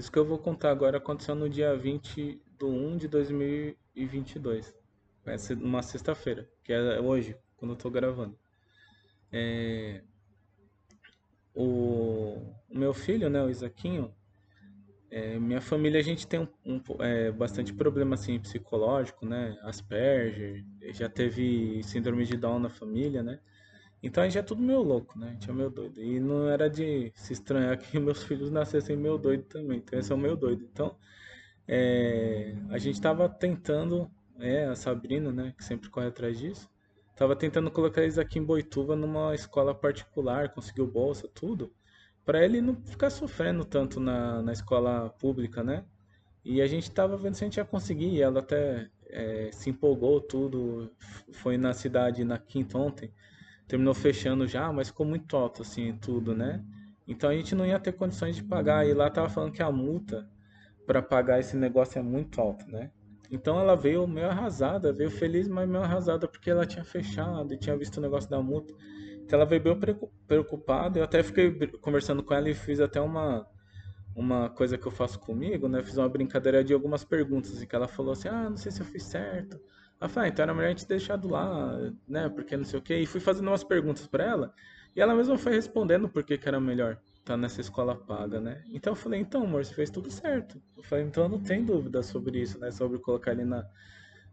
Isso que eu vou contar agora aconteceu no dia 20 de 1 de 2022. Vai ser uma sexta-feira, que é hoje, quando eu tô gravando. É, o, o meu filho, né, o Isaquinho, é, minha família a gente tem um, um, é, bastante problema assim psicológico, né? Asperger, já teve síndrome de Down na família, né? Então a gente é tudo meio louco, né? A gente é meio doido. E não era de se estranhar que meus filhos nascessem meio doido também. Então eles são meio doido. Então é, a gente estava tentando, é, a Sabrina, né, que sempre corre atrás disso, estava tentando colocar eles aqui em Boituva numa escola particular, conseguiu bolsa, tudo para ele não ficar sofrendo tanto na, na escola pública, né? E a gente estava vendo se a gente ia conseguir, e ela até é, se empolgou tudo, foi na cidade na quinta ontem, terminou fechando já, mas ficou muito alto assim tudo, né? Então a gente não ia ter condições de pagar, e lá tava falando que a multa para pagar esse negócio é muito alta, né? Então ela veio meio arrasada, veio feliz, mas meio arrasada porque ela tinha fechado e tinha visto o negócio da multa. Então ela veio bem preocupada. Eu até fiquei conversando com ela e fiz até uma uma coisa que eu faço comigo, né? Fiz uma brincadeira de algumas perguntas e que ela falou assim: "Ah, não sei se eu fiz certo". Ela falou: ah, então era melhor a gente deixar do lá, né? Porque não sei o quê. E fui fazendo umas perguntas para ela e ela mesma foi respondendo por que, era melhor estar tá nessa escola paga, né? Então eu falei: "Então, amor, você fez tudo certo". Eu falei: "Então não tem dúvida sobre isso, né? Sobre colocar ele na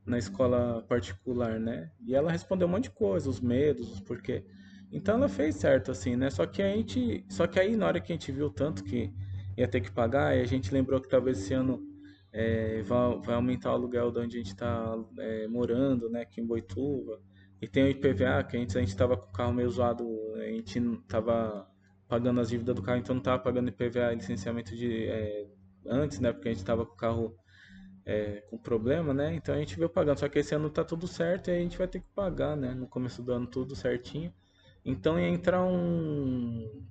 na escola particular, né?". E ela respondeu um monte de coisa, os medos, os porquê. Então ela fez certo, assim, né? Só que a gente. Só que aí na hora que a gente viu tanto que ia ter que pagar, a gente lembrou que talvez esse ano é, vai, vai, aumentar o aluguel de onde a gente está é, morando, né? Aqui em Boituva. E tem o IPVA, que antes a gente estava com o carro meio zoado, a gente estava pagando as dívidas do carro, então não estava pagando IPVA licenciamento de é, antes, né? Porque a gente estava com o carro é, com problema, né? Então a gente veio pagando. Só que esse ano tá tudo certo e a gente vai ter que pagar, né? No começo do ano tudo certinho. Então ia entrar um,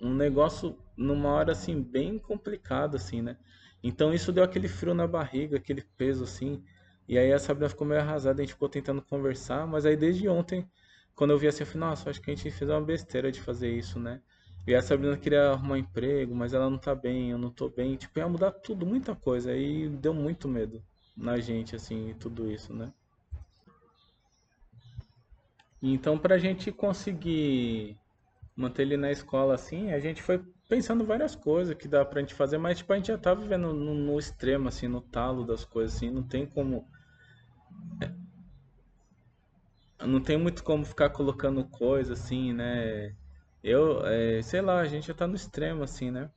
um negócio numa hora assim bem complicada assim, né? Então isso deu aquele frio na barriga, aquele peso assim. E aí a Sabrina ficou meio arrasada, a gente ficou tentando conversar, mas aí desde ontem, quando eu vi assim, eu falei, nossa, acho que a gente fez uma besteira de fazer isso, né? E a Sabrina queria arrumar um emprego, mas ela não tá bem, eu não tô bem. Tipo, ia mudar tudo, muita coisa. Aí deu muito medo na gente, assim, tudo isso, né? Então, para a gente conseguir manter ele na escola assim, a gente foi pensando várias coisas que dá pra gente fazer, mas tipo, a gente já tá vivendo no, no extremo, assim, no talo das coisas, assim, não tem como. Não tem muito como ficar colocando coisa assim, né? Eu, é, sei lá, a gente já tá no extremo, assim, né?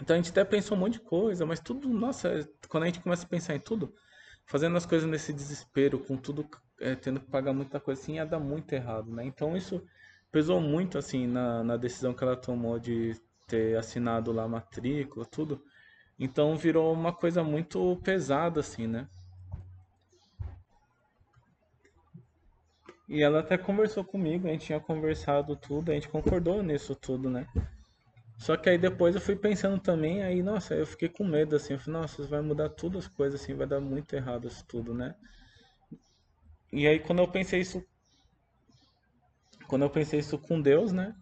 Então a gente até pensou um monte de coisa, mas tudo, nossa, quando a gente começa a pensar em tudo, fazendo as coisas nesse desespero, com tudo é, tendo que pagar muita coisa assim, ia dar muito errado, né? Então isso pesou muito assim na, na decisão que ela tomou de ter assinado lá a matrícula, tudo. Então virou uma coisa muito pesada assim, né? E ela até conversou comigo, a gente tinha conversado tudo, a gente concordou nisso tudo, né? Só que aí depois eu fui pensando também, aí, nossa, eu fiquei com medo, assim, eu falei, nossa, vai mudar tudo as coisas, assim, vai dar muito errado isso tudo, né? E aí quando eu pensei isso, quando eu pensei isso com Deus, né?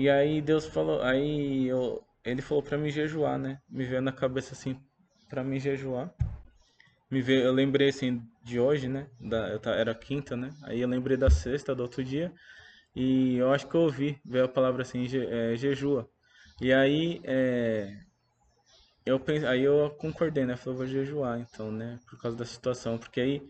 E aí Deus falou, aí eu, ele falou para mim jejuar, né? Me veio na cabeça assim para mim jejuar. Me veio, eu lembrei assim de hoje, né? Da, era quinta, né? Aí eu lembrei da sexta do outro dia e eu acho que eu ouvi, veio a palavra assim, je, é, jejua. E aí, é, eu pense, aí eu concordei, né? Falei, vou jejuar então, né? Por causa da situação. Porque aí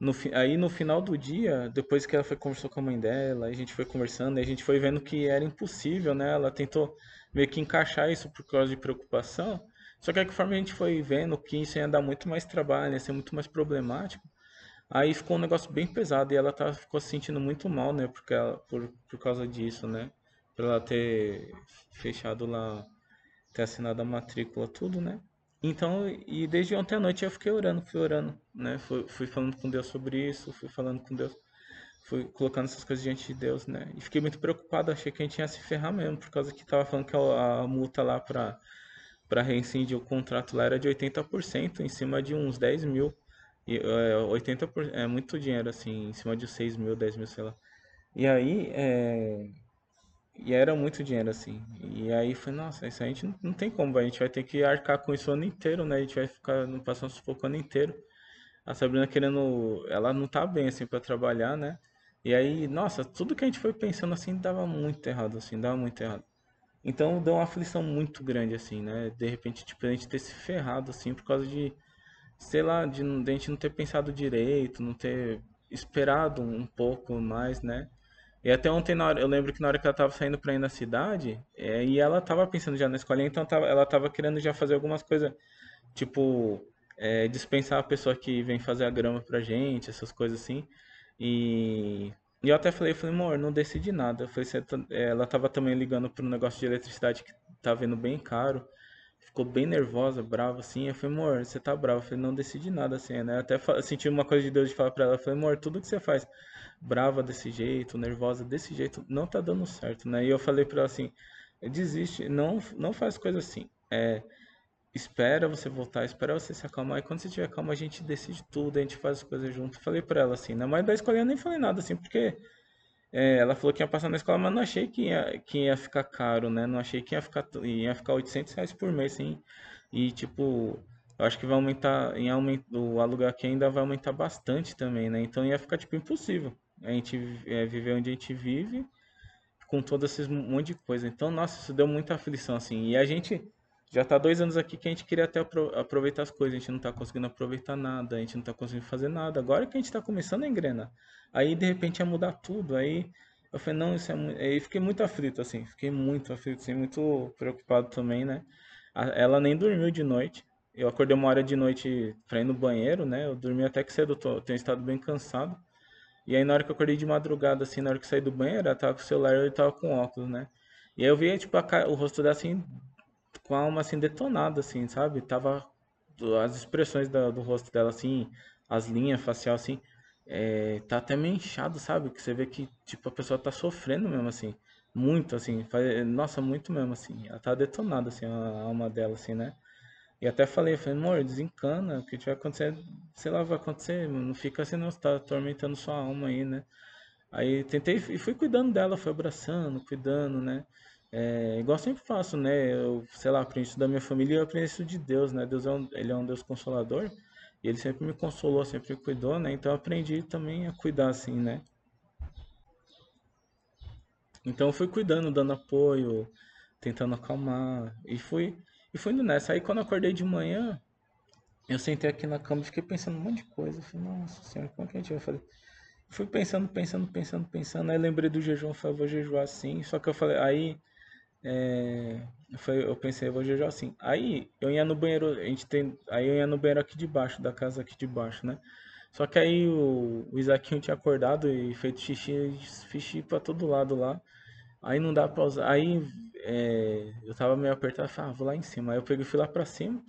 no, aí no final do dia, depois que ela foi conversou com a mãe dela, a gente foi conversando, a gente foi vendo que era impossível, né? Ela tentou meio que encaixar isso por causa de preocupação. Só que conforme a gente foi vendo que isso ia dar muito mais trabalho, ia ser muito mais problemático, aí ficou um negócio bem pesado e ela tá, ficou se sentindo muito mal, né? Porque ela, por, por causa disso, né? Pra ela ter fechado lá, ter assinado a matrícula, tudo, né? Então, e desde ontem à noite eu fiquei orando, fui orando, né? Fui, fui falando com Deus sobre isso, fui falando com Deus, fui colocando essas coisas diante de Deus, né? E fiquei muito preocupado, achei que a gente ia se ferrar mesmo, por causa que tava falando que a, a multa lá pra, pra reincidir o contrato lá era de 80%, em cima de uns 10 mil. E, é, 80% é muito dinheiro, assim, em cima de 6 mil, 10 mil, sei lá. E aí, é, E era muito dinheiro, assim. E aí foi, nossa, isso a gente não, não tem como, a gente vai ter que arcar com isso o ano inteiro, né? A gente vai ficar passando sufoco o ano inteiro. A Sabrina querendo. Ela não tá bem, assim, pra trabalhar, né? E aí, nossa, tudo que a gente foi pensando, assim, dava muito errado, assim, dava muito errado. Então deu uma aflição muito grande, assim, né? De repente, tipo, a gente ter se ferrado, assim, por causa de, sei lá, de, de a gente não ter pensado direito, não ter esperado um pouco mais, né? E até ontem, hora, eu lembro que na hora que ela tava saindo pra ir na cidade, é, e ela tava pensando já na escolinha, então tava, ela tava querendo já fazer algumas coisas, tipo, é, dispensar a pessoa que vem fazer a grama pra gente, essas coisas assim. E, e eu até falei, falei, amor, não decidi nada. Eu falei, "Você tá-" ela tava também ligando pro negócio de eletricidade que tá vindo bem caro. Ficou bem nervosa, brava, assim. Eu falei, amor, você tá brava. Eu falei, não decidi nada, assim, né? Eu até senti uma coisa de Deus de falar pra ela. Eu falei, amor, tudo que você faz brava desse jeito, nervosa desse jeito, não tá dando certo, né? E eu falei pra ela assim, desiste, não, não faz coisa assim. É, espera você voltar, espera você se acalmar. E quando você tiver calma, a gente decide tudo, a gente faz as coisas junto. Falei pra ela assim, né? Mas da escolinha eu nem falei nada, assim, porque é, ela falou que ia passar na escola, mas não achei que ia, que ia ficar caro, né? Não achei que ia ficar, ia ficar 800 reais por mês, assim. E, tipo, eu acho que vai aumentar, em aumento, o aluguel aqui ainda vai aumentar bastante também, né? Então ia ficar, tipo, impossível a gente é, viver onde a gente vive com todo esse monte de coisa. Então, nossa, isso deu muita aflição, assim. E a gente já tá dois anos aqui que a gente queria até apro- aproveitar as coisas, a gente não tá conseguindo aproveitar nada, a gente não tá conseguindo fazer nada. Agora que a gente tá começando a engrenar. Aí, de repente, ia mudar tudo. Aí, eu falei, não, isso é muito... Aí, fiquei muito aflito, assim. Fiquei muito aflito, assim, muito preocupado também, né? Ela nem dormiu de noite. Eu acordei uma hora de noite pra ir no banheiro, né? Eu dormi até que cedo, tô, tenho estado bem cansado. E aí na hora que eu acordei de madrugada, assim, na hora que saí do banheiro, ela tava com o celular e eu tava com óculos, né? E aí eu via, tipo, ca- o rosto dela, assim, com a alma, assim, detonada, assim, sabe? Tava as expressões da- do rosto dela, assim, as linhas faciais, assim, é, tá até meio inchado, sabe? Que você vê que, tipo, a pessoa tá sofrendo mesmo, assim, muito, assim, faz- nossa, muito mesmo, assim. Ela tá detonada, assim, a alma dela, assim, né? E até falei, falei, amor, desencana, o que tiver acontecendo, sei lá, vai acontecer, não fica assim, não, você tá atormentando sua alma aí, né? Aí tentei e fui cuidando dela, fui abraçando, cuidando, né? É, igual sempre faço, né? Eu, sei lá, aprendi isso da minha família e eu aprendi isso de Deus, né? Deus é um, ele é um Deus consolador e ele sempre me consolou, sempre me cuidou, né? Então eu aprendi também a cuidar assim, né? Então eu fui cuidando, dando apoio, tentando acalmar e fui e fui indo nessa. Aí quando eu acordei de manhã, eu sentei aqui na cama e fiquei pensando um monte de coisa. Falei, nossa senhora, como que a gente vai fazer? Fui pensando, pensando, pensando, pensando. Aí lembrei do jejum, falei, vou jejuar assim. Só que eu falei, aí é, eu eu pensei, eu vou jejuar assim. Aí eu ia no banheiro, a gente tem, aí eu ia no banheiro aqui de baixo, da casa aqui de baixo, né? Só que aí o, o Isaquinho tinha acordado e feito xixi, xixi pra todo lado lá. Aí não dá pra usar. Aí é, eu tava meio apertado, falei, ah, vou lá em cima. Aí eu peguei e fui lá pra cima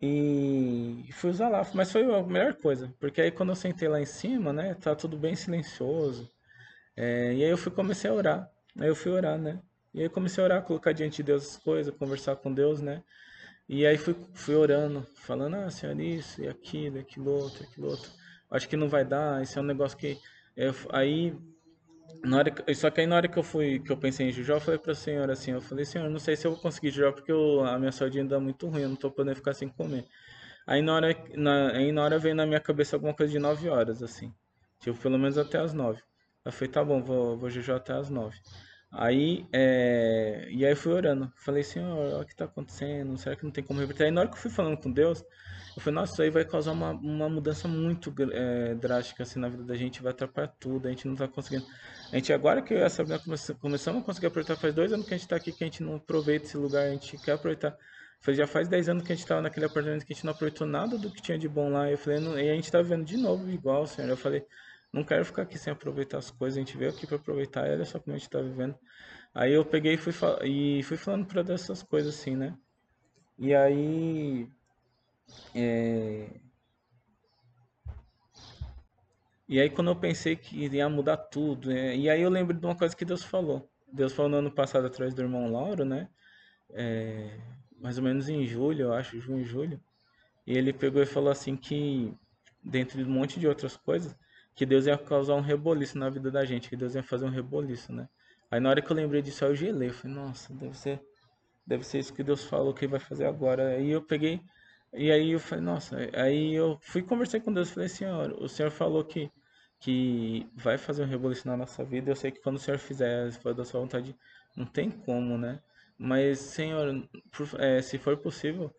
e fui usar lá. Mas foi a melhor coisa, porque aí quando eu sentei lá em cima, né, tá tudo bem silencioso. É, e aí eu fui comecei a orar. Aí eu fui orar, né? E aí comecei a orar, colocar diante de Deus as coisas, conversar com Deus, né? E aí fui, fui orando, falando, ah, Senhor, isso e aquilo, aquilo outro, aquilo outro. Acho que não vai dar, isso é um negócio que. eu- aí, na hora que- só que aí na hora que eu fui, que eu pensei em jejuar, eu falei para o Senhor assim, eu falei, Senhor, não sei se eu vou conseguir jejuar porque eu- a minha saúde ainda é muito ruim, eu não tô podendo ficar sem comer. Aí na hora, na, aí na hora veio na minha cabeça alguma coisa de 9 horas, assim. Tipo, pelo menos até as 9. Eu falei, tá bom, vou, vou até as 9. Aí, é... e aí eu fui orando. Falei, Senhor, olha o que tá acontecendo, será que não tem como reverter? Aí na hora que eu fui falando com Deus, eu falei, nossa, isso aí vai causar uma, uma mudança muito é, drástica assim na vida da gente, vai atrapalhar tudo, a gente não tá conseguindo. A gente agora que eu e a Sabrina come- começamos a conseguir aproveitar, faz dois anos que a gente tá aqui, que a gente não aproveita esse lugar, a gente quer aproveitar. Falei, já faz 10 anos que a gente tava naquele apartamento que a gente não aproveitou nada do que tinha de bom lá. Eu falei, não- e a gente tá vivendo de novo igual, senhor. Eu falei, não quero ficar aqui sem aproveitar as coisas, a gente veio aqui para aproveitar, e olha só como a gente tá vivendo. Aí eu peguei e fui, e fui falando pra dessas coisas assim, né? E aí, é, e aí quando eu pensei que ia mudar tudo, né? E aí eu lembro de uma coisa que Deus falou. Deus falou no ano passado atrás do irmão Lauro, né? É, mais ou menos em julho, eu acho, junho, julho. E ele pegou e falou assim que, dentre um monte de outras coisas, que Deus ia causar um reboliço na vida da gente, que Deus ia fazer um reboliço, né? Aí na hora que eu lembrei disso, eu gelei. Eu falei, nossa, deve ser, deve ser isso que Deus falou que vai fazer agora. Aí eu peguei, e aí eu falei, nossa, aí eu fui conversar com Deus, falei, Senhor, o Senhor falou que, que vai fazer um reboliço na nossa vida, eu sei que quando o Senhor fizer, se for da sua vontade, não tem como, né? Mas, Senhor, por, é, se for possível,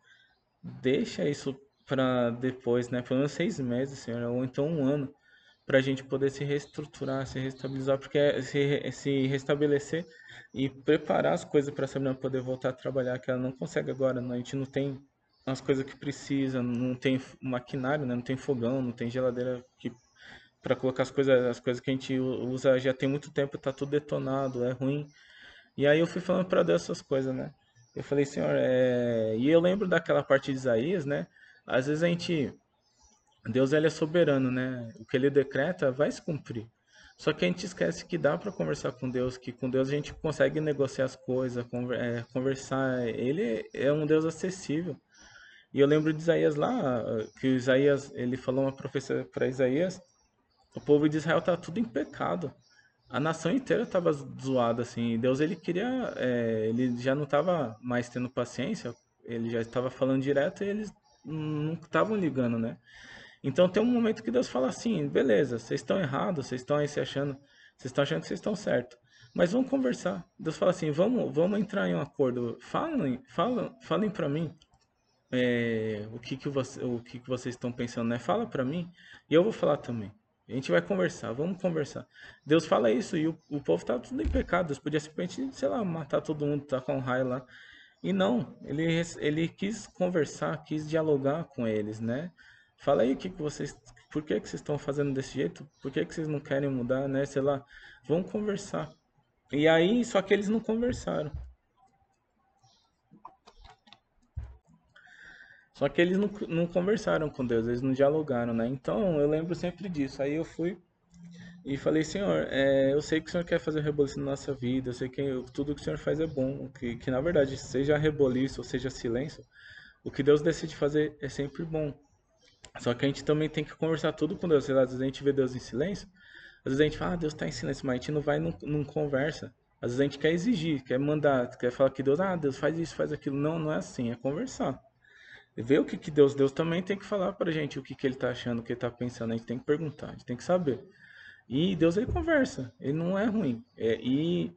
deixa isso para depois, né? Pelo menos seis meses, Senhor, ou então um ano, para a gente poder se reestruturar, se restabilizar, porque é se, se restabelecer e preparar as coisas para a Sabrina poder voltar a trabalhar, que ela não consegue agora, né? a gente não tem as coisas que precisa, não tem maquinário, né? não tem fogão, não tem geladeira que para colocar as coisas, as coisas que a gente usa já tem muito tempo, tá tudo detonado, é ruim. E aí eu fui falando para Deus essas coisas, né? Eu falei, Senhor, é... e eu lembro daquela parte de Isaías, né? Às vezes a gente Deus ele é soberano, né? O que ele decreta vai se cumprir. Só que a gente esquece que dá para conversar com Deus, que com Deus a gente consegue negociar as coisas, é, conversar. Ele é um Deus acessível. E eu lembro de Isaías lá, que Isaías, ele falou uma profecia para Isaías, o povo de Israel tá tudo em pecado. A nação inteira estava zoada assim. Deus ele queria, é, ele já não estava mais tendo paciência, ele já estava falando direto e eles não estavam ligando, né? Então tem um momento que Deus fala assim, beleza, vocês estão errados, vocês estão aí se achando, vocês estão achando que vocês estão certos. Mas vamos conversar. Deus fala assim, vamos, vamos entrar em um acordo. Falem, falem, falem para mim é, o que que você, o que que vocês estão pensando, né? Fala para mim e eu vou falar também. A gente vai conversar, vamos conversar. Deus fala isso e o, o povo tá tudo em pecado. Deus podia simplesmente, sei lá, matar todo mundo, tá com um raio lá. E não, ele, ele quis conversar, quis dialogar com eles, né? Fala aí o que, que vocês. Por que, que vocês estão fazendo desse jeito? Por que, que vocês não querem mudar, né? Sei lá. Vamos conversar. E aí, só que eles não conversaram. Só que eles não, não conversaram com Deus, eles não dialogaram, né? Então eu lembro sempre disso. Aí eu fui e falei, Senhor, é, eu sei que o Senhor quer fazer reboliço na nossa vida, eu sei que tudo que o Senhor faz é bom, que, que na verdade, seja reboliço ou seja silêncio, o que Deus decide fazer é sempre bom. Só que a gente também tem que conversar tudo com Deus. Às vezes a gente vê Deus em silêncio, às vezes a gente fala, ah, Deus está em silêncio, mas a gente não vai, não, não conversa. Às vezes a gente quer exigir, quer mandar, quer falar que Deus, ah, Deus faz isso, faz aquilo. Não, não é assim, é conversar. Ver o que, que Deus, Deus também tem que falar pra gente o que, que ele tá achando, o que ele tá pensando, a gente tem que perguntar, a gente tem que saber. E Deus ele conversa, ele não é ruim. É, e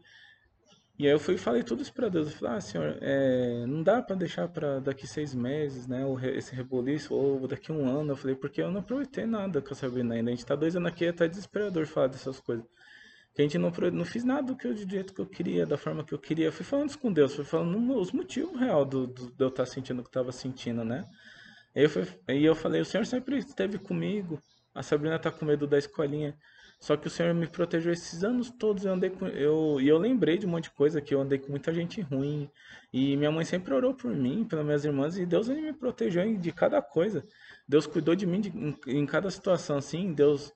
e aí eu fui falei tudo isso para Deus. Eu falei, ah, senhor, é, não dá para deixar para daqui seis meses, né? Esse reboliço, ou daqui um ano. Eu falei, porque eu não aproveitei nada com a Sabrina ainda. A gente tá dois anos aqui, é até desesperador falar dessas coisas. Que a gente não, não fiz nada do que eu, do jeito que eu queria, da forma que eu queria. Eu fui falando isso com Deus, fui falando os motivos real do, do, de eu estar tá sentindo o que eu tava sentindo, né? Aí eu, fui, aí eu falei, o senhor sempre esteve comigo. A Sabrina tá com medo da escolinha. Só que o Senhor me protegeu esses anos todos. Eu andei com, eu, e eu lembrei de um monte de coisa que eu andei com muita gente ruim. E minha mãe sempre orou por mim, pelas minhas irmãs, e Deus me protegeu de cada coisa. Deus cuidou de mim de, em, em cada situação, assim. Deus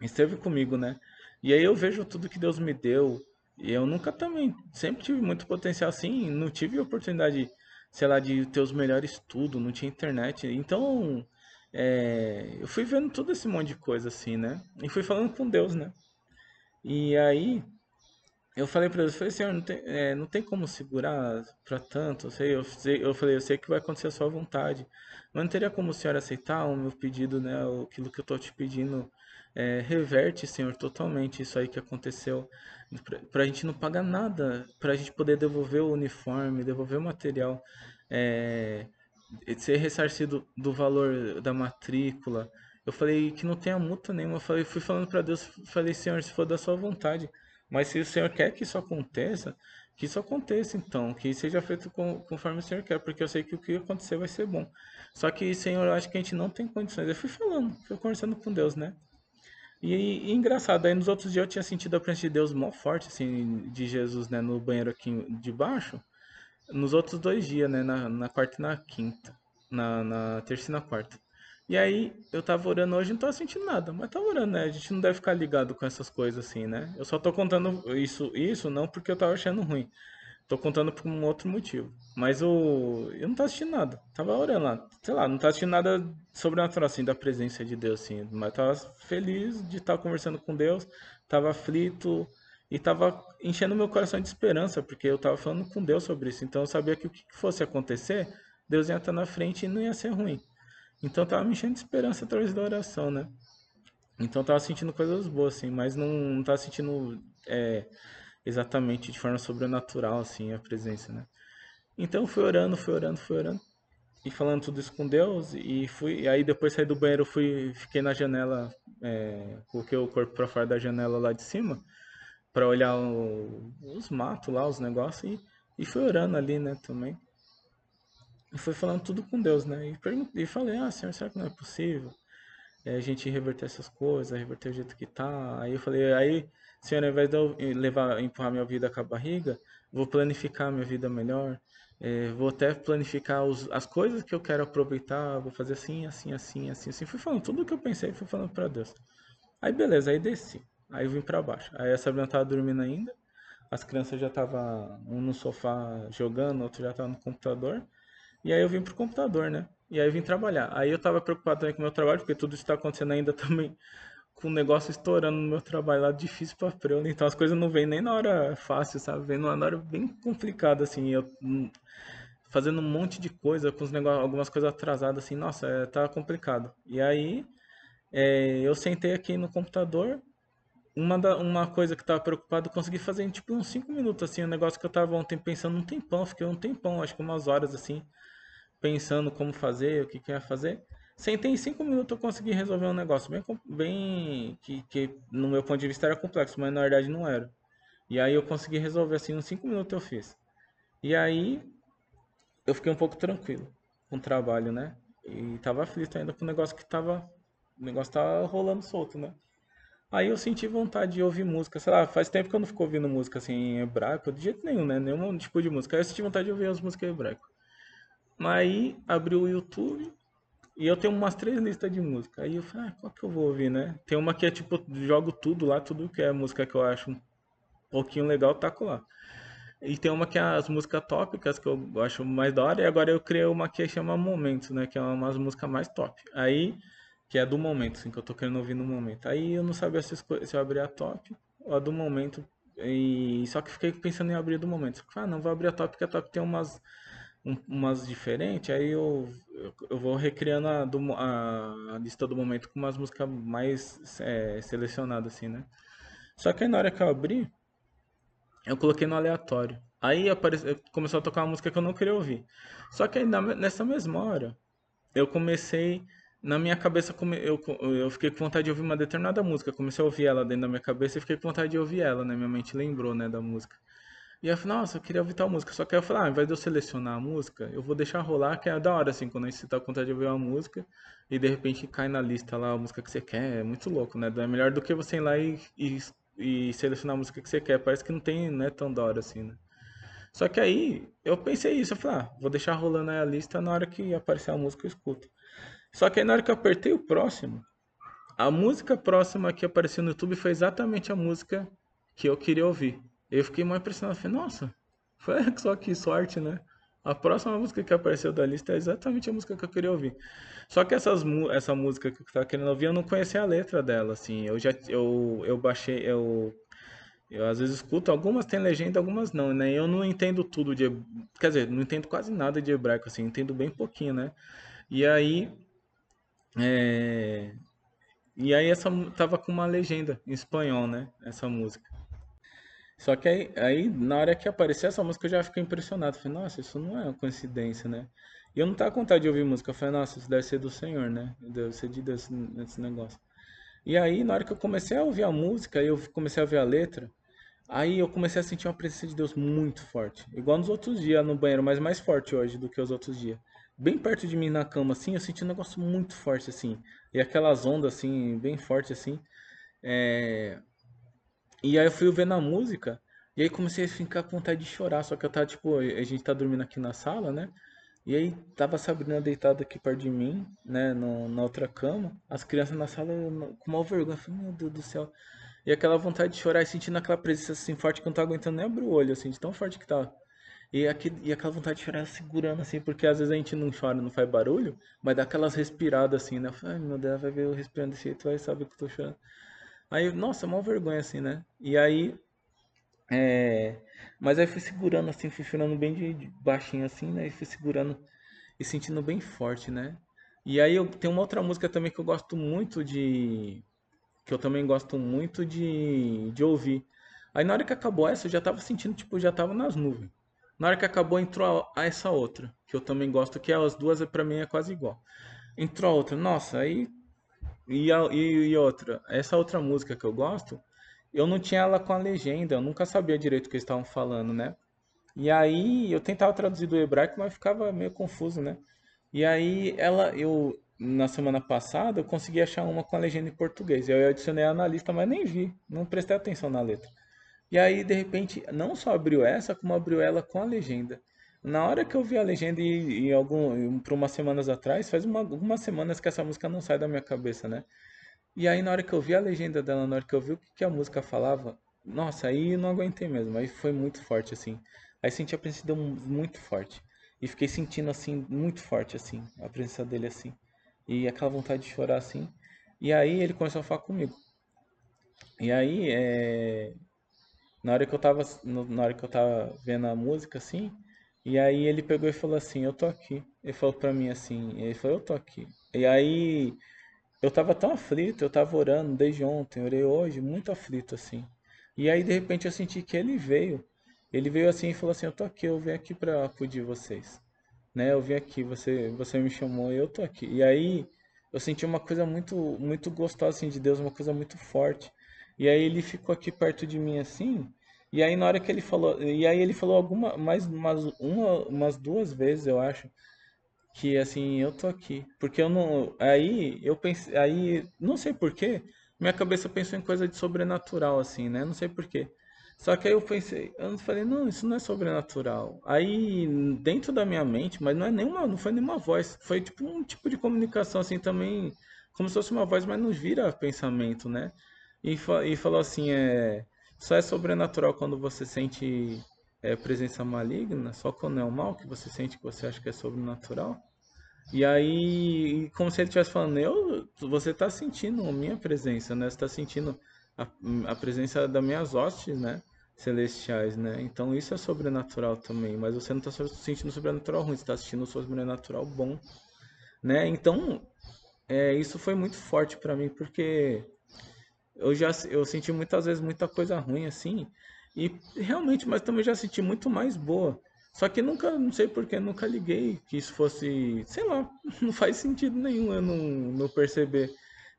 esteve comigo, né? E aí eu vejo tudo que Deus me deu. E eu nunca também, sempre tive muito potencial assim. Não tive oportunidade, sei lá, de ter os melhores estudos, não tinha internet. Então é, eu fui vendo todo esse monte de coisa assim, né? E fui falando com Deus, né? E aí eu falei para Deus, eu falei, Senhor, não tem, é, não tem como segurar para tanto. Eu, sei, eu, eu falei, eu sei que vai acontecer a sua vontade, mas não teria como o Senhor aceitar o meu pedido, né? Aquilo que eu tô te pedindo. É, reverte, Senhor, totalmente isso aí que aconteceu. Para a gente não pagar nada, para a gente poder devolver o uniforme, devolver o material. É, ser ressarcido do valor da matrícula. Eu falei que não tenha multa nenhuma. Eu falei, fui falando para Deus, falei, Senhor, se for da sua vontade. Mas se o Senhor quer que isso aconteça, que isso aconteça então, que seja feito conforme o Senhor quer, porque eu sei que o que acontecer vai ser bom. Só que, Senhor, eu acho que a gente não tem condições. Eu fui falando, fui conversando com Deus, né? E, e, engraçado, aí nos outros dias eu tinha sentido a presença de Deus mó forte, assim, de Jesus, né, no banheiro aqui de baixo nos outros dois dias, né? Na, na quarta e na quinta. Na, na terça e na quarta. E aí, eu tava orando hoje não tava sentindo nada. Mas tava orando, né? A gente não deve ficar ligado com essas coisas assim, né? Eu só tô contando isso, isso não porque eu tava achando ruim. Tô contando por um outro motivo. Mas o. Eu não tava assistindo nada. Tava orando lá. Sei lá, não tava assistindo nada sobrenatural, assim, da presença de Deus, assim. Mas tava feliz de estar conversando com Deus. Tava aflito e tava enchendo meu coração de esperança, porque eu tava falando com Deus sobre isso. Então eu sabia que o que fosse acontecer, Deus ia estar na frente e não ia ser ruim. Então eu tava me enchendo de esperança através da oração, né? Então eu tava sentindo coisas boas, assim, mas não, não tava sentindo é, exatamente de forma sobrenatural, assim, a presença, né? Então fui orando, fui orando, fui orando e falando tudo isso com Deus e fui e aí depois saí do banheiro fui fiquei na janela é, coloquei o corpo para fora da janela lá de cima para olhar o, os matos lá os negócios e, e fui orando ali né também e fui falando tudo com Deus né e, perguntei, e falei ah senhor será que não é possível é, a gente reverter essas coisas reverter o jeito que tá aí eu falei aí senhor ao invés de eu levar empurrar minha vida com a barriga vou planificar minha vida melhor é, vou até planificar os, as coisas que eu quero aproveitar, vou fazer assim, assim, assim, assim, assim. Fui falando tudo o que eu pensei, fui falando para Deus. Aí beleza, aí desci. Aí eu vim para baixo. Aí a Sabrina tava dormindo ainda. As crianças já estavam um no sofá jogando, outro já tava no computador. E aí eu vim pro computador, né? E aí eu vim trabalhar. Aí eu tava preocupado também com o meu trabalho, porque tudo isso tá acontecendo ainda também com o negócio estourando no meu trabalho lá, difícil pra preu, então as coisas não vêm nem na hora fácil, sabe? Vem numa hora bem complicada, assim, eu hum, fazendo um monte de coisa, com os negócios, algumas coisas atrasadas, assim, nossa, é, tá complicado. E aí, é, eu sentei aqui no computador, uma, da, uma coisa que tava preocupado, consegui fazer em tipo uns 5 minutos, assim, um negócio que eu tava ontem pensando um tempão, fiquei um tempão, acho que umas horas, assim, pensando como fazer, o que que ia fazer. Sentei em cinco minutos eu consegui resolver um negócio bem, bem que, que no meu ponto de vista era complexo, mas na verdade não era. E aí eu consegui resolver assim, uns cinco minutos eu fiz. E aí eu fiquei um pouco tranquilo com o trabalho, né? E tava aflito ainda com o negócio que tava. O negócio tava rolando solto, né? Aí eu senti vontade de ouvir música. Sei lá, faz tempo que eu não fico ouvindo música assim em hebraico, de jeito nenhum, né? Nenhum tipo de música. Aí eu senti vontade de ouvir as músicas em hebraico. Mas aí abri o YouTube, e eu tenho umas três listas de música. Aí eu falei, ah, qual que eu vou ouvir, né? Tem uma que é tipo, jogo tudo lá, tudo que é música que eu acho um pouquinho legal, taco lá. E tem uma que é as músicas tópicas, que eu acho mais da hora. E agora eu criei uma que chama Momentos, né? Que é uma das músicas mais top. Aí, que é do momento, assim, que eu tô querendo ouvir no momento. Aí eu não sabia se, eu abrir a top ou a do momento. E só que fiquei pensando em abrir do momento. Só que, ah, não vou abrir a top, porque a top tem umas um, umas diferentes, aí eu, eu vou recriando a, do, a, a, lista do momento com umas músicas mais é, selecionadas, assim, né? Só que aí na hora que eu abri, eu coloquei no aleatório. Aí apareceu, começou a tocar uma música que eu não queria ouvir. Só que aí nessa mesma hora, eu comecei, na minha cabeça, eu, eu fiquei com vontade de ouvir uma determinada música. Comecei a ouvir ela dentro da minha cabeça e fiquei com vontade de ouvir ela, né? Minha mente lembrou, né, da música. E eu falei, nossa, eu queria ouvir tal música. Só que eu falei, ah, ao invés de eu selecionar a música, eu vou deixar rolar, que é da hora, assim, quando você tá com vontade de ouvir uma música e de repente cai na lista lá a música que você quer. É muito louco, né? É melhor do que você ir lá e, e, e selecionar a música que você quer. Parece que não tem, não é tão da hora assim, né? Só que aí eu pensei isso, eu falei, ah, vou deixar rolando aí a lista na hora que aparecer a música eu escuto. Só que aí na hora que eu apertei o próximo, a música próxima que apareceu no YouTube foi exatamente a música que eu queria ouvir. Eu fiquei mais impressionado. Falei, nossa, foi só que sorte, né? A próxima música que apareceu da lista é exatamente a música que eu queria ouvir. Só que essas, essa música que eu tava querendo ouvir, eu não conhecia a letra dela, assim. Eu já eu, eu baixei, eu, eu às vezes escuto, algumas tem legenda, algumas não, né? Eu não entendo tudo de. Quer dizer, não entendo quase nada de hebraico, assim, entendo bem pouquinho, né? E aí. É, e aí essa tava com uma legenda em espanhol, né? Essa música. Só que aí, aí, na hora que apareceu essa música, eu já fiquei impressionado. Falei, nossa, isso não é uma coincidência, né? E eu não tava com vontade de ouvir música. Eu falei, nossa, isso deve ser do Senhor, né? Deve ser de Deus esse negócio. E aí, na hora que eu comecei a ouvir a música, eu comecei a ver a letra, aí eu comecei a sentir uma presença de Deus muito forte. Igual nos outros dias no banheiro, mas mais forte hoje do que os outros dias. Bem perto de mim na cama, assim, eu senti um negócio muito forte, assim. E aquelas ondas, assim, bem forte, assim. É... E aí eu fui vendo a música, e aí comecei a ficar com vontade de chorar, só que eu tava, tipo, a gente tá dormindo aqui na sala, né? E aí tava a Sabrina deitada aqui perto de mim, né, no, na outra cama, as crianças na sala com uma vergonha, eu falei, meu Deus do céu. E aquela vontade de chorar e sentindo aquela presença assim forte que eu não tava aguentando nem abrir o olho, assim, de tão forte que tava. E, aqui, e aquela vontade de chorar segurando, assim, porque às vezes a gente não chora, não faz barulho, mas dá aquelas respiradas assim, né? Ai meu Deus, vai ver eu respirando desse jeito, vai saber que eu tô chorando. Aí, nossa, uma vergonha assim, né? E aí É, mas aí fui segurando assim, fui segurando bem de, de baixinho assim, né? E fui segurando e sentindo bem forte, né? E aí eu tenho uma outra música também que eu gosto muito de. Que eu também gosto muito de, de ouvir. Aí na hora que acabou essa, eu já tava sentindo, tipo, já tava nas nuvens. Na hora que acabou, entrou a, a essa outra, que eu também gosto, que é as duas pra mim é quase igual. Entrou a outra, nossa, aí. E, a, e, e outra, essa outra música que eu gosto, eu não tinha ela com a legenda, eu nunca sabia direito o que eles estavam falando, né? E aí eu tentava traduzir do hebraico, mas ficava meio confuso, né? E aí ela, eu na semana passada eu consegui achar uma com a legenda em português. Eu adicionei ela na lista, mas nem vi, não prestei atenção na letra. E aí de repente não só abriu essa, como abriu ela com a legenda. Na hora que eu vi a legenda e, e algum por umas semanas atrás, faz uma, algumas semanas que essa música não sai da minha cabeça, né? E aí, na hora que eu vi a legenda dela, na hora que eu vi o que, que a música falava, nossa, aí não aguentei mesmo. Aí foi muito forte, assim. Aí senti a presença dele muito forte. E fiquei sentindo, assim, muito forte, assim, a presença dele, assim. E aquela vontade de chorar, assim. E aí ele começou a falar comigo. E aí, é... na hora que eu tava, na hora que eu tava vendo a música, assim, e aí ele pegou e falou assim, eu tô aqui. Ele falou pra mim assim, ele falou, eu tô aqui. E aí eu tava tão aflito, eu tava orando desde ontem, orei hoje, muito aflito assim. E aí de repente eu senti que ele veio. Ele veio assim e falou assim: "Eu tô aqui, eu vim aqui para acudir vocês". Né? Eu vim aqui, você você me chamou e eu tô aqui. E aí eu senti uma coisa muito muito gostosa assim de Deus, uma coisa muito forte. E aí ele ficou aqui perto de mim assim, e aí na hora que ele falou, e aí ele falou alguma mais umas uma umas duas vezes, eu acho que assim, eu tô aqui. Porque eu não. Aí eu pensei. Aí, não sei porquê, minha cabeça pensou em coisa de sobrenatural, assim, né? Não sei porquê. Só que aí eu pensei, eu falei, não, isso não é sobrenatural. Aí, dentro da minha mente, mas não é nenhuma, não foi nenhuma voz, foi tipo um tipo de comunicação assim também, como se fosse uma voz, mas não vira pensamento, né? E, e falou assim, é, só é sobrenatural quando você sente é, presença maligna, só quando é o mal que você sente que você acha que é sobrenatural. E aí, como se ele estivesse falando, eu, você está sentindo a minha presença, né? Você está sentindo a, a presença das minhas hostes, né? Celestiais, né? Então isso é sobrenatural também, mas você não está sentindo sobrenatural ruim, você está sentindo sobrenatural bom, né? Então, é, isso foi muito forte para mim, porque eu já eu senti muitas vezes muita coisa ruim assim, e realmente, mas também já senti muito mais boa. Só que nunca, não sei porque, nunca liguei que isso fosse, sei lá, não faz sentido nenhum eu não, não perceber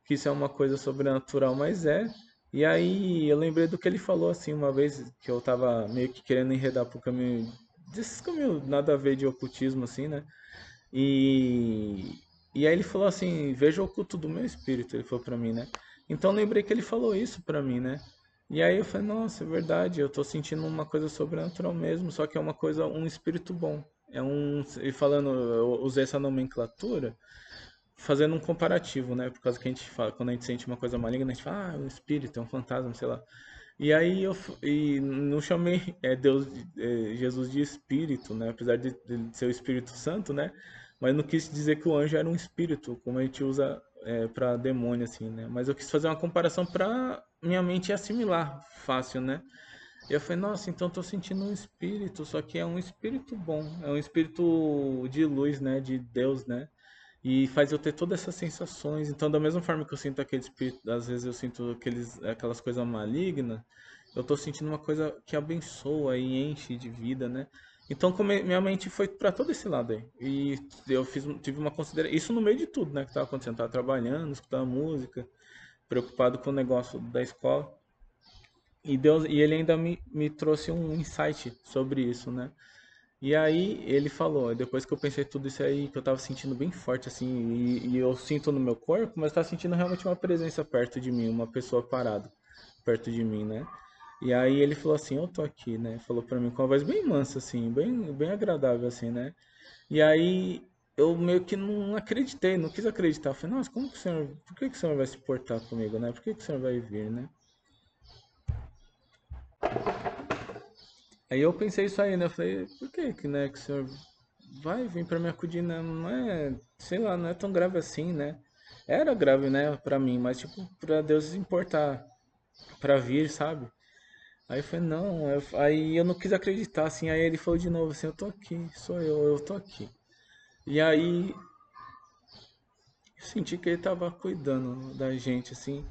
que isso é uma coisa sobrenatural, mas é. E aí eu lembrei do que ele falou assim uma vez que eu tava meio que querendo enredar pro caminho, desses caminhos nada a ver de ocultismo assim, né? E, e aí ele falou assim, veja o oculto do meu espírito, ele falou para mim, né? Então eu lembrei que ele falou isso para mim, né? E aí eu falei, nossa, é verdade, eu tô sentindo uma coisa sobrenatural mesmo, só que é uma coisa, um espírito bom. É um, e falando, eu usei essa nomenclatura, fazendo um comparativo, né? Por causa que a gente fala, quando a gente sente uma coisa maligna, a gente fala, ah, um espírito, é um fantasma, sei lá. E aí eu e não chamei é, Deus, é, Jesus de espírito, né? Apesar de, de ser o Espírito Santo, né? Mas não quis dizer que o anjo era um espírito, como a gente usa é, para demônio, assim, né? Mas eu quis fazer uma comparação para minha mente assimilar fácil, né? E eu falei, nossa, então tô sentindo um espírito, só que é um espírito bom, é um espírito de luz, né? De Deus, né? E faz eu ter todas essas sensações. Então, da mesma forma que eu sinto aquele espírito, às vezes eu sinto aqueles, aquelas coisas malignas, eu tô sentindo uma coisa que abençoa e enche de vida, né? Então minha mente foi para todo esse lado aí. E eu fiz, tive uma consideração. Isso no meio de tudo, né? Que estava acontecendo. Tava trabalhando, escutando música, preocupado com o negócio da escola. E Deus e ele ainda me, me trouxe um insight sobre isso, né? E aí ele falou, depois que eu pensei tudo isso aí, que eu tava sentindo bem forte, assim, e, e eu sinto no meu corpo, mas tava sentindo realmente uma presença perto de mim, uma pessoa parada perto de mim, né? E aí ele falou assim, eu tô aqui, né? Falou para mim com uma voz bem mansa, assim, bem, bem agradável, assim, né? E aí eu meio que não acreditei, não quis acreditar. Falei, nossa, como que o senhor, por que, que o senhor vai se portar comigo, né? Por que, que o senhor vai vir, né? Aí eu pensei isso aí, né? Eu falei, por que que, né, que o senhor vai vir para me acudir, né? Não é, sei lá, não é tão grave assim, né? Era grave, né, para mim, mas tipo, para Deus importar para vir, sabe? Aí eu falei, não, eu- aí eu não quis acreditar, assim, aí ele falou de novo assim, eu tô aqui, sou eu, eu tô aqui. E aí eu senti que ele tava cuidando da gente, assim.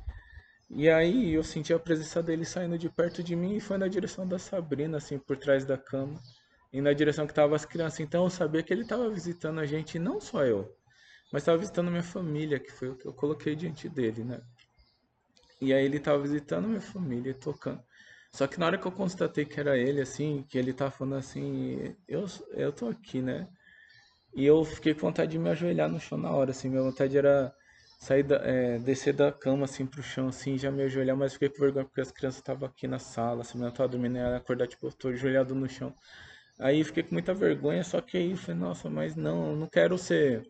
E aí eu senti a presença dele saindo de perto de mim e foi na direção da Sabrina, assim, por trás da cama. E na direção que tava as crianças. Então eu sabia que ele tava visitando a gente, não só eu, mas tava visitando minha família, que foi o que eu coloquei diante dele, né? E aí ele tava visitando minha família, e tocando. Só que na hora que eu constatei que era ele, assim, que ele tava falando assim, eu, eu tô aqui, né? E eu fiquei com vontade de me ajoelhar no chão na hora, assim. Minha vontade era sair da, é, descer da cama, assim, pro chão, assim, já me ajoelhar, mas fiquei com vergonha porque as crianças estavam aqui na sala, assim, eu tava dormindo, ela acordar, tipo, eu tô ajoelhado no chão. Aí fiquei com muita vergonha, só que aí eu falei, nossa, mas não, eu não quero ser,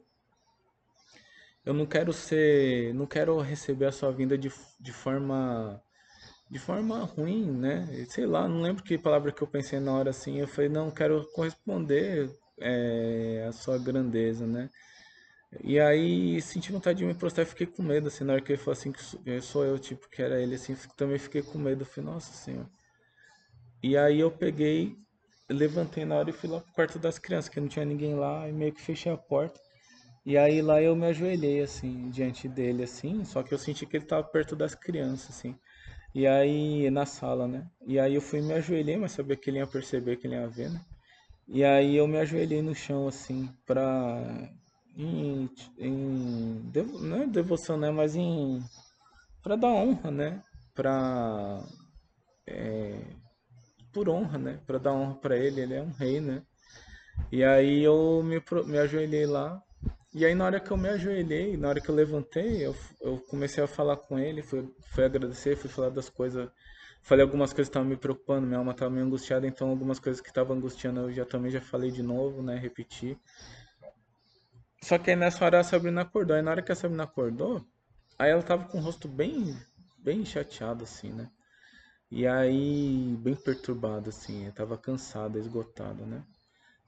eu não quero ser, não quero receber a sua vinda de, de forma, de forma ruim, né? Sei lá, não lembro que palavra que eu pensei na hora, assim, eu falei, não, quero corresponder, é, à sua grandeza, né? E aí senti vontade de me prostrar e fiquei com medo, assim, na hora que ele falou assim que sou eu, sou eu, tipo, que era ele, assim, também fiquei com medo, falei, nossa senhora. E aí eu peguei, levantei na hora e fui lá pro quarto das crianças, que não tinha ninguém lá, e meio que fechei a porta. E aí lá eu me ajoelhei, assim, diante dele, assim, só que eu senti que ele tava perto das crianças, assim. E aí, na sala, né? E aí eu fui me ajoelhei, mas sabia que ele ia perceber, que ele ia ver, né? E aí eu me ajoelhei no chão, assim, pra... Em, em, devo- não é devoção, né? Mas em... Pra dar honra, né? Pra... Por honra, né? Pra dar honra pra ele, ele é um rei, né? E aí eu me, me ajoelhei lá. E aí na hora que eu me ajoelhei, na hora que eu levantei, eu, eu comecei a falar com ele, fui, fui agradecer, fui falar das coisas. Falei algumas coisas que estavam me preocupando, minha alma estava meio angustiada, então algumas coisas que estavam angustiando eu já também já falei de novo, né? Repeti. Só que aí nessa hora a Sabrina acordou. Aí na hora que a Sabrina acordou, aí ela tava com o rosto bem, bem chateado, assim, né? E aí, bem perturbado, assim, tava cansada, esgotada, né?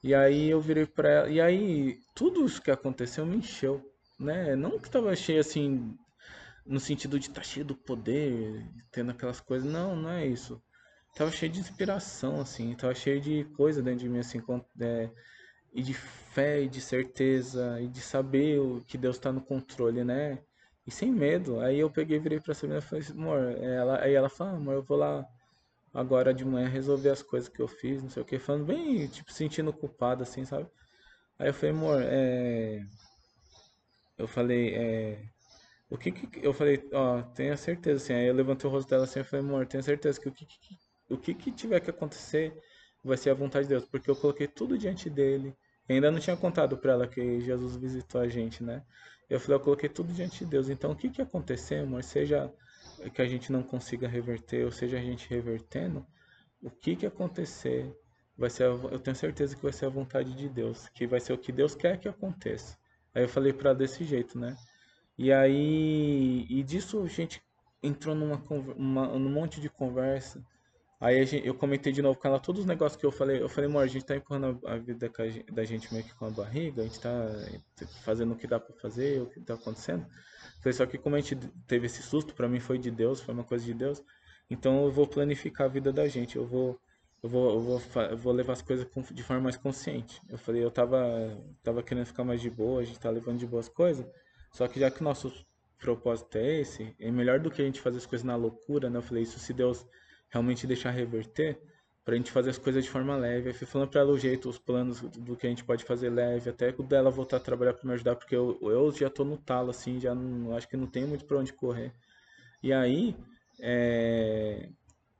E aí eu virei pra ela. E aí, tudo isso que aconteceu me encheu, né? Não que tava cheio assim, no sentido de estar cheio do poder, tendo aquelas coisas. Não, não é isso. Tava cheio de inspiração, assim. Tava cheio de coisa dentro de mim, assim. é, e de fé, e de certeza, e de saber que Deus tá no controle, né? E sem medo. Aí eu peguei, virei pra Sabrina e falei, assim, amor, ela, aí ela falou, ah, amor, eu vou lá agora de manhã resolver as coisas que eu fiz, não sei o que, falando bem, tipo, sentindo culpado, assim, sabe? Aí eu falei, amor, é... Eu falei, é... O que que... Eu falei, ó, tenha certeza, assim. Aí eu levantei o rosto dela assim, eu falei, amor, tenha certeza que o que que... O que que tiver que acontecer vai ser a vontade de Deus, porque eu coloquei tudo diante dele. E ainda não tinha contado pra ela que Jesus visitou a gente, né? Eu falei, eu coloquei tudo diante de Deus. Então, o que que acontecer, amor, seja que a gente não consiga reverter, ou seja a gente revertendo, o que que acontecer vai ser, a eu tenho certeza que vai ser a vontade de Deus, que vai ser o que Deus quer que aconteça. Aí eu falei pra ela desse jeito, né? E aí, e disso a gente entrou numa, uma, num monte de conversa. Aí gente- eu comentei de novo com ela todos os negócios que eu falei. Eu falei, amor, a gente tá empurrando a, vida da gente meio que com a barriga, a gente tá fazendo o que dá pra fazer, o que tá acontecendo. Falei, só que como a gente teve esse susto, pra mim foi de Deus, foi uma coisa de Deus. Então eu vou planificar a vida da gente, eu vou eu vou, eu vou, eu vou levar as coisas de forma mais consciente. Eu falei, eu tava, tava querendo ficar mais de boa, a gente tá levando de boas coisas, só que já que o nosso propósito é esse, é melhor do que a gente fazer as coisas na loucura, né? Eu falei, isso se Deus realmente deixar reverter, pra gente fazer as coisas de forma leve. Eu fui falando pra ela o jeito, os planos do que a gente pode fazer leve, até quando ela voltar a trabalhar pra me ajudar, porque eu, eu já tô no talo, assim, já não, acho que não tem muito pra onde correr. E aí, é,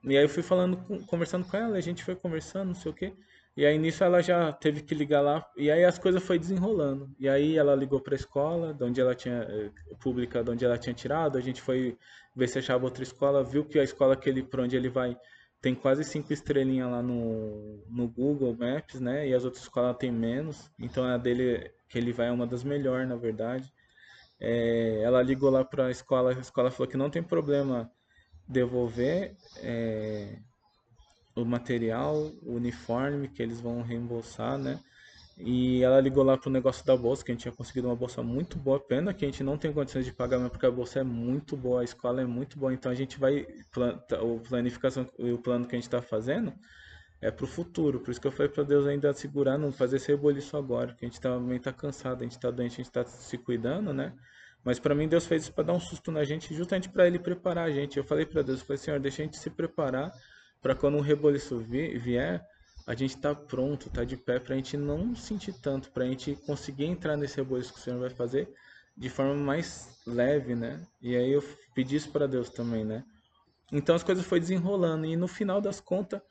e aí eu fui falando, conversando com ela, a gente foi conversando, não sei o quê. E aí nisso ela já teve que ligar lá, e aí as coisas foi desenrolando. E aí ela ligou para a escola, de onde ela tinha, eh, pública, de onde ela tinha tirado, a gente foi ver se achava outra escola, viu que a escola que ele, por onde ele vai tem quase cinco estrelinhas lá no, no Google Maps, né? E as outras escolas tem menos. Então a dele, que ele vai, é uma das melhores, na verdade. Eh, ela ligou lá para a escola, a escola falou que não tem problema devolver é, o material, o uniforme que eles vão reembolsar, né? E ela ligou lá pro negócio da bolsa, que a gente tinha conseguido uma bolsa muito boa. Pena que a gente não tem condições de pagar, mas porque a bolsa é muito boa, a escola é muito boa. Então a gente vai. Tá, o planificação e o plano que a gente está fazendo é pro futuro. Por isso que eu falei para Deus ainda segurar, não fazer esse reboliço agora. Porque a gente também tá cansado, a gente tá doente, a gente tá se cuidando, né? Mas para mim Deus fez isso para dar um susto na gente, justamente para ele preparar a gente. Eu falei para Deus, eu falei, Senhor, deixa a gente se preparar para quando um reboliço vier, a gente tá pronto, tá de pé pra gente não sentir tanto, pra gente conseguir entrar nesse reboliço que o Senhor vai fazer de forma mais leve, né? E aí eu pedi isso para Deus também, né? Então as coisas foi desenrolando e no final das contas,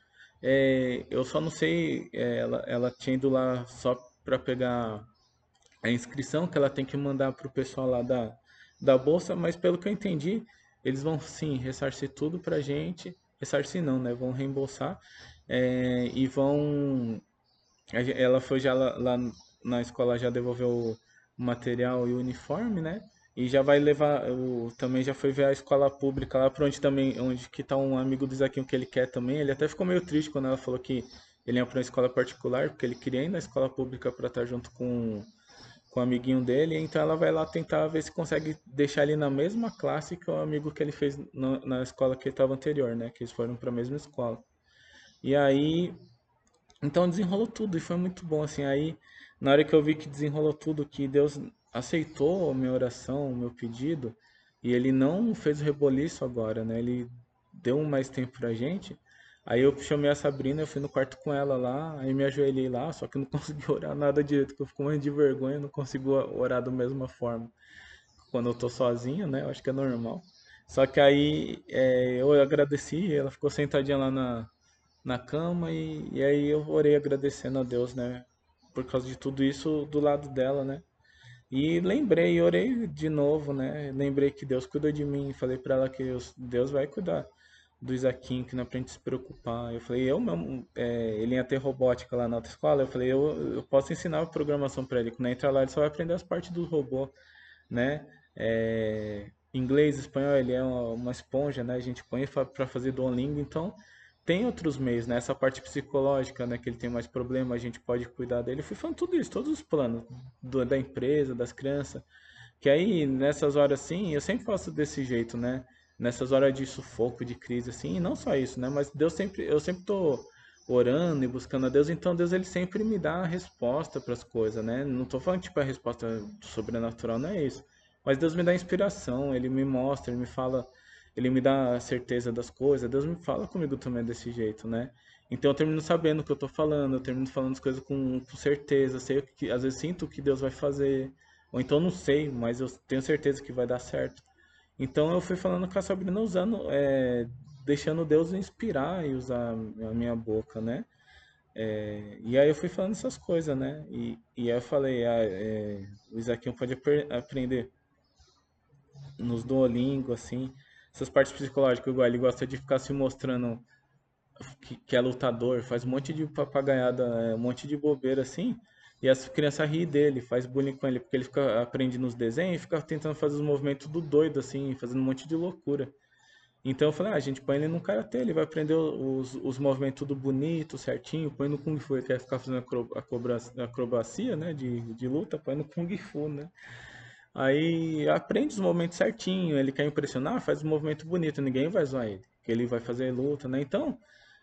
é, eu só não sei, é, ela, ela tinha ido lá só para pegar a inscrição que ela tem que mandar pro pessoal lá da, da bolsa, mas pelo que eu entendi, eles vão sim ressarcir tudo pra gente, ressarcir não, né? Vão reembolsar é, e vão. Ela foi já lá, lá, na escola, já devolveu o material e o uniforme, né? E já vai levar. O, também já foi ver a escola pública lá para onde também. Onde que tá um amigo do Isaquinho que ele quer também. Ele até ficou meio triste quando ela falou que ele ia para uma escola particular, porque ele queria ir na escola pública para estar junto com, com o amiguinho dele. Então ela vai lá tentar ver se consegue deixar ele na mesma classe que o amigo que ele fez na, na escola que ele estava anterior, né? Que eles foram para a mesma escola. E aí, então desenrolou tudo e foi muito bom, assim, aí na hora que eu vi que desenrolou tudo, que Deus aceitou a minha oração, o meu pedido, e ele não fez o reboliço agora, né, ele deu mais tempo pra gente, aí eu chamei a Sabrina, eu fui no quarto com ela lá, aí me ajoelhei lá, só que não consegui orar nada direito, porque eu fico muito de vergonha, não consigo orar da mesma forma quando eu tô sozinho, né, eu acho que é normal. Só que aí é, eu agradeci, ela ficou sentadinha lá na, na cama e, e aí eu orei agradecendo a Deus, né? Por causa de tudo isso do lado dela, né? E lembrei, orei de novo, né? Lembrei que Deus cuidou de mim, falei para ela que Deus vai cuidar do Isaquinho, que não é pra gente se preocupar. Eu falei, eu mesmo, é, ele ia ter robótica lá na outra escola, eu falei, eu, eu posso ensinar a programação para ele, quando entra lá ele só vai aprender as partes do robô, né? É, inglês, espanhol, ele é uma, uma esponja, né? A gente põe para fazer Duolingo, então tem outros meios, né? Essa parte psicológica, né? Que ele tem mais problema, a gente pode cuidar dele. Eu fui falando tudo isso, todos os planos do, da empresa, das crianças. Que aí, nessas horas assim, eu sempre faço desse jeito, né? Nessas horas de sufoco, de crise, assim, e não só isso, né? Mas Deus sempre, eu sempre tô orando e buscando a Deus, então Deus ele sempre me dá a resposta para as coisas, né? Não tô falando tipo a resposta sobrenatural, não é isso. Mas Deus me dá inspiração, ele me mostra, ele me fala ele me dá a certeza das coisas, Deus me fala comigo também desse jeito, né? Então eu termino sabendo o que eu tô falando, eu termino falando as coisas com, com certeza, sei que, às vezes sinto o que Deus vai fazer, ou então não sei, mas eu tenho certeza que vai dar certo. Então eu fui falando com a Sabrina usando, é, deixando Deus inspirar e usar a minha boca, né? É, e aí eu fui falando essas coisas, né? E, e aí eu falei, ah, é, o Isaquinho pode aprender nos Duolingo, assim, essas partes psicológicas, igual ele gosta de ficar se mostrando que, que é lutador, faz um monte de papagaiada, é, um monte de bobeira assim, e as crianças riem dele, faz bullying com ele, porque ele fica aprende nos desenhos e fica tentando fazer os movimentos do doido, assim, fazendo um monte de loucura. Então eu falei, ah, a gente põe ele no karatê, ele vai aprender os, os movimentos tudo bonito, certinho, põe no Kung Fu, ele quer ficar fazendo acrobacia, acrobacia né, de, de luta, põe no Kung Fu, né. Aí aprende os movimentos certinho, ele quer impressionar, faz um movimento bonito, ninguém vai zoar ele, que ele vai fazer luta, né? Então,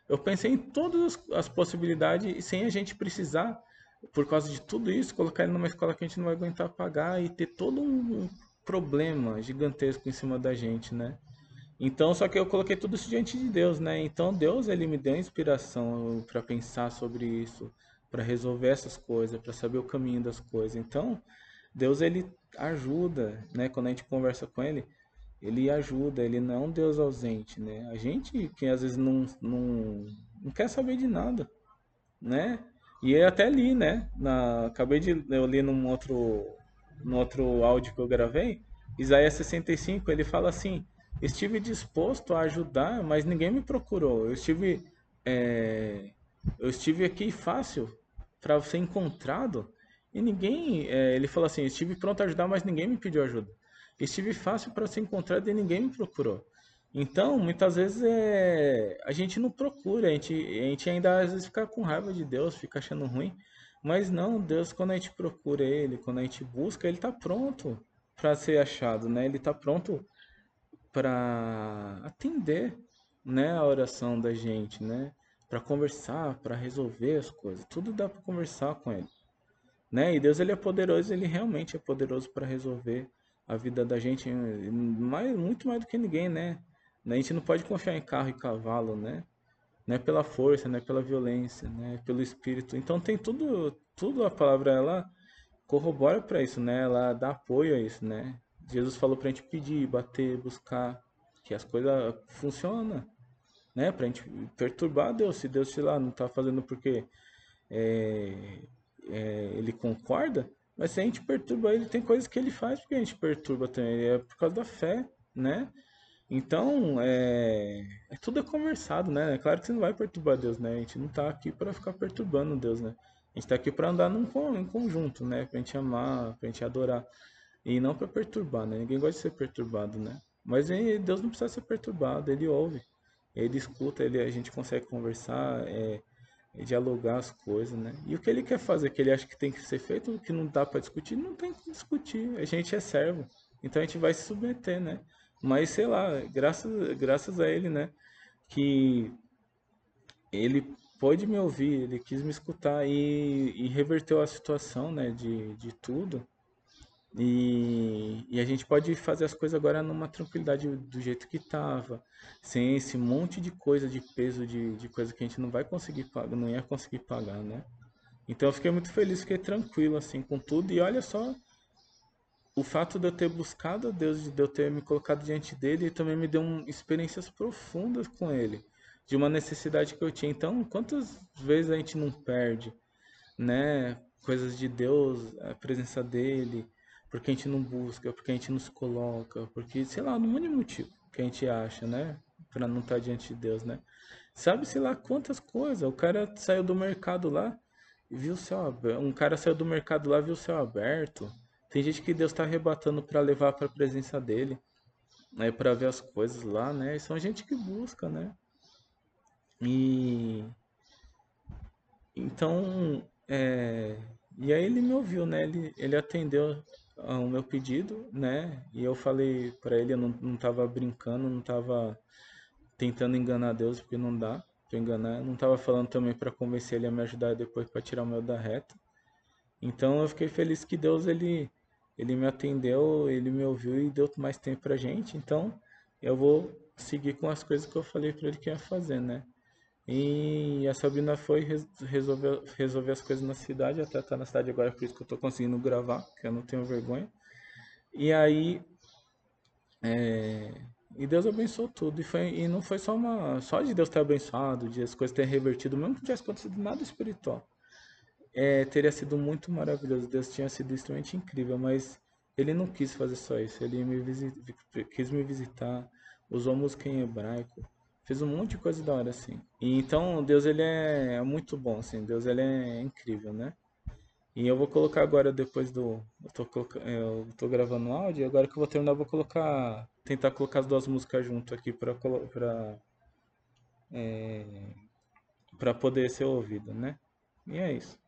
eu pensei em todas as possibilidades sem a gente precisar, por causa de tudo isso, colocar ele numa escola que a gente não vai aguentar pagar e ter todo um problema gigantesco em cima da gente, né? Então, só que eu coloquei tudo isso diante de Deus, né? Então, Deus ele me deu inspiração para pensar sobre isso, para resolver essas coisas, para saber o caminho das coisas. Então, Deus ele ajuda, né? Quando a gente conversa com ele, ele ajuda, ele não é um Deus ausente, né? A gente que às vezes não, não, não quer saber de nada, né? E eu até li, né? Na, acabei de eu li num outro, num outro áudio que eu gravei, Isaías 65, ele fala assim: estive disposto a ajudar, mas ninguém me procurou. Eu estive, é, eu estive aqui fácil para ser encontrado e ninguém, é, ele falou assim, estive pronto a ajudar, mas ninguém me pediu ajuda. Estive fácil para ser encontrado e ninguém me procurou. Então, muitas vezes é, a gente não procura, a gente, a gente ainda às vezes fica com raiva de Deus, fica achando ruim, Mas não, Deus, quando a gente procura Ele, quando a gente busca, Ele está pronto para ser achado, né? Ele está pronto para atender, né, a oração da gente, né? Para conversar, para resolver as coisas. Tudo dá para conversar com Ele, né? E Deus ele é poderoso, ele realmente é poderoso para resolver a vida da gente, mais, muito mais do que ninguém, né? A gente não pode confiar em carro e cavalo, né? Não é pela força, não é pela violência, né? É pelo espírito. Então tem tudo, tudo a palavra ela corrobora para isso, né? Ela dá apoio a isso, né? Jesus falou para a gente pedir, bater, buscar, que as coisas funcionam, né? Para a gente perturbar Deus. Se Deus, sei lá, não está fazendo porque é, é, ele concorda, mas se a gente perturba ele, tem coisas que ele faz porque a gente perturba também. É por causa da fé, né? Então, é, é tudo é conversado, né? É claro que você não vai perturbar Deus, né? A gente não está aqui para ficar perturbando Deus, né? A gente está aqui para andar num, em conjunto, né? Para a gente amar, para a gente adorar. E não para perturbar, né? Ninguém gosta de ser perturbado, né? Mas Deus não precisa ser perturbado, Ele ouve, Ele escuta, ele, a gente consegue conversar, é, é dialogar as coisas, né? E o que Ele quer fazer, que Ele acha que tem que ser feito, que não dá para discutir, não tem que discutir. A gente é servo, então a gente vai se submeter, né? Mas sei lá, graças, graças a Ele, né? Que Ele pôde me ouvir, Ele quis me escutar e, e reverteu a situação, né? De, de tudo e, e, a gente pode fazer as coisas agora numa tranquilidade do jeito que estava, sem esse monte de coisa, de peso, de, de coisa que a gente não vai conseguir pagar, não ia conseguir pagar, né? Então eu fiquei muito feliz, fiquei tranquilo assim com tudo. E olha só, o fato de eu ter buscado a Deus, de eu ter me colocado diante dele, também me deu um, experiências profundas com ele, de uma necessidade que eu tinha. Então, quantas vezes a gente não perde, né? Coisas de Deus, a presença dele porque a gente não busca, porque a gente não se coloca, porque, sei lá, no mínimo motivo que a gente acha, né? Pra não estar tá diante de Deus, né? Sabe, sei lá, quantas coisas. O cara saiu do mercado lá viu o céu aberto. Um cara saiu do mercado lá viu o céu aberto. Tem gente que Deus está arrebatando para levar para a presença dele, né? Para ver as coisas lá, né? E são gente que busca, né? E então, é... e aí ele me ouviu, né? Ele, ele atendeu o meu pedido, né? E eu falei para ele, eu não, não tava brincando, não tava tentando enganar Deus, porque não dá pra enganar. não tava falando também para convencer ele a me ajudar depois para tirar o meu da reta. Então eu fiquei feliz que Deus ele ele me atendeu, ele me ouviu e deu mais tempo pra gente. Então eu vou seguir com as coisas que eu falei para ele que ia fazer, né? E a Sabrina foi resolver, resolver as coisas na cidade, até tá na cidade agora, por isso que eu tô conseguindo gravar, que eu não tenho vergonha. E aí. É, e Deus abençoou tudo. E, foi, e não foi só uma. Só de Deus ter abençoado, de as coisas terem revertido, mesmo que não tivesse acontecido nada espiritual. É, teria sido muito maravilhoso. Deus tinha sido extremamente incrível, mas ele não quis fazer só isso. Ele me visit, quis me visitar, usou música em hebraico fez um monte de coisa da hora, assim. E então, Deus, ele é, é muito bom, assim. Deus, ele é incrível, né? E eu vou colocar agora, depois do... Eu tô, eu tô gravando áudio, e agora que eu vou terminar, eu vou colocar... Tentar colocar as duas músicas junto aqui pra... pra é, pra poder ser ouvido, né? E é isso.